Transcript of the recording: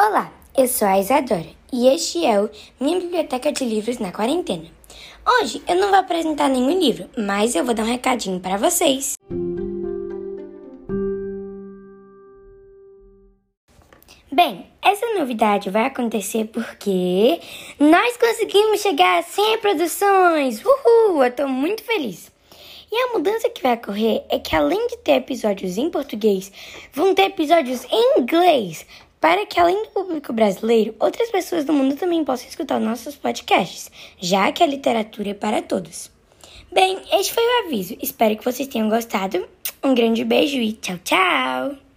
Olá, eu sou a Isadora e este é o Minha Biblioteca de Livros na Quarentena. Hoje eu não vou apresentar nenhum livro, mas eu vou dar um recadinho para vocês. Bem, essa novidade vai acontecer porque nós conseguimos chegar a 100 reproduções! Uhul! Eu tô muito feliz! E a mudança que vai ocorrer é que além de ter episódios em português, vão ter episódios em inglês, para que além do público brasileiro, outras pessoas do mundo também possam escutar nossos podcasts, já que a literatura é para todos. Bem, este foi o aviso. Espero que vocês tenham gostado. Um grande beijo e tchau, tchau!